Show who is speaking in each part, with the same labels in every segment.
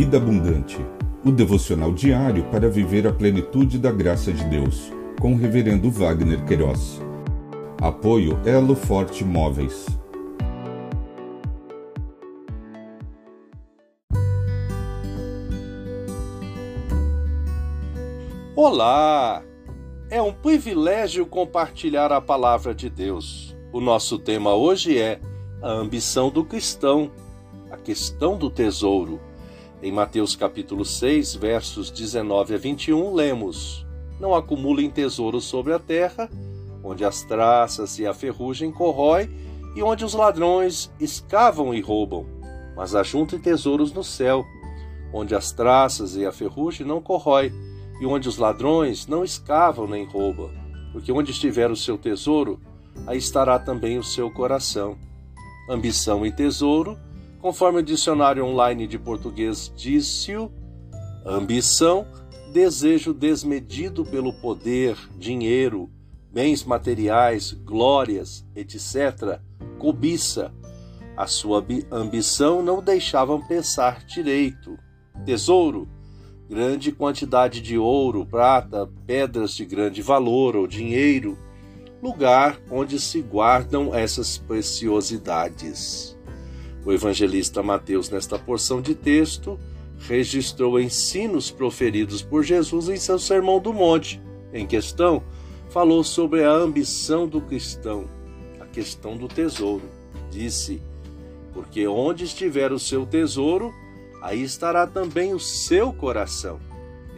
Speaker 1: Vida Abundante, o devocional diário para viver a plenitude da graça de Deus, com o Reverendo Wagner Queiroz. Apoio Elo Forte Móveis.
Speaker 2: Olá! É um privilégio compartilhar a palavra de Deus. O nosso tema hoje é a ambição do cristão, a questão do tesouro. Em Mateus capítulo 6, versos 19 a 21, lemos: Não acumulem tesouros sobre a terra, onde as traças e a ferrugem corrói e onde os ladrões escavam e roubam, mas ajuntem tesouros no céu, onde as traças e a ferrugem não corrói e onde os ladrões não escavam nem roubam, porque onde estiver o seu tesouro, aí estará também o seu coração. Ambição e tesouro, conforme o dicionário online de português disse-o, ambição, desejo desmedido pelo poder, dinheiro, bens materiais, glórias, etc., cobiça. A sua ambição não deixavam pensar direito. Tesouro, grande quantidade de ouro, prata, pedras de grande valor ou dinheiro, lugar onde se guardam essas preciosidades. O evangelista Mateus, nesta porção de texto, registrou ensinos proferidos por Jesus em seu Sermão do Monte. Em questão, falou sobre a ambição do cristão, a questão do tesouro. Disse: Porque onde estiver o seu tesouro, aí estará também o seu coração.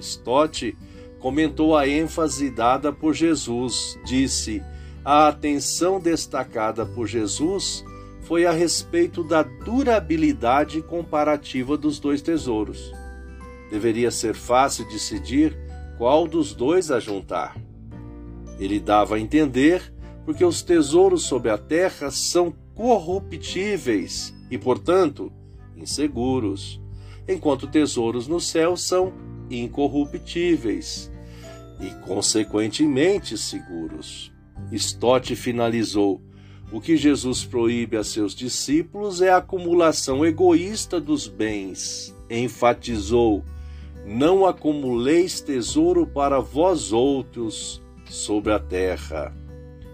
Speaker 2: Stott comentou a ênfase dada por Jesus. Disse: a atenção destacada por Jesus foi a respeito da durabilidade comparativa dos dois tesouros. Deveria ser fácil decidir qual dos dois a juntar. Ele dava a entender porque os tesouros sob a terra são corruptíveis e, portanto, inseguros enquanto tesouros no céu são incorruptíveis e, consequentemente, seguros. Stott finalizou: o que Jesus proíbe a seus discípulos é a acumulação egoísta dos bens. Enfatizou: não acumuleis tesouro para vós outros sobre a terra.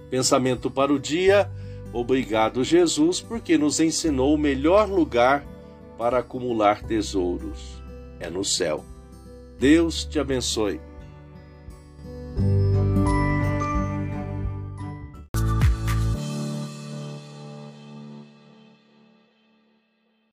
Speaker 2: Pensamento para o dia. Obrigado, Jesus, porque nos ensinou o melhor lugar para acumular tesouros. É no céu. Deus te abençoe.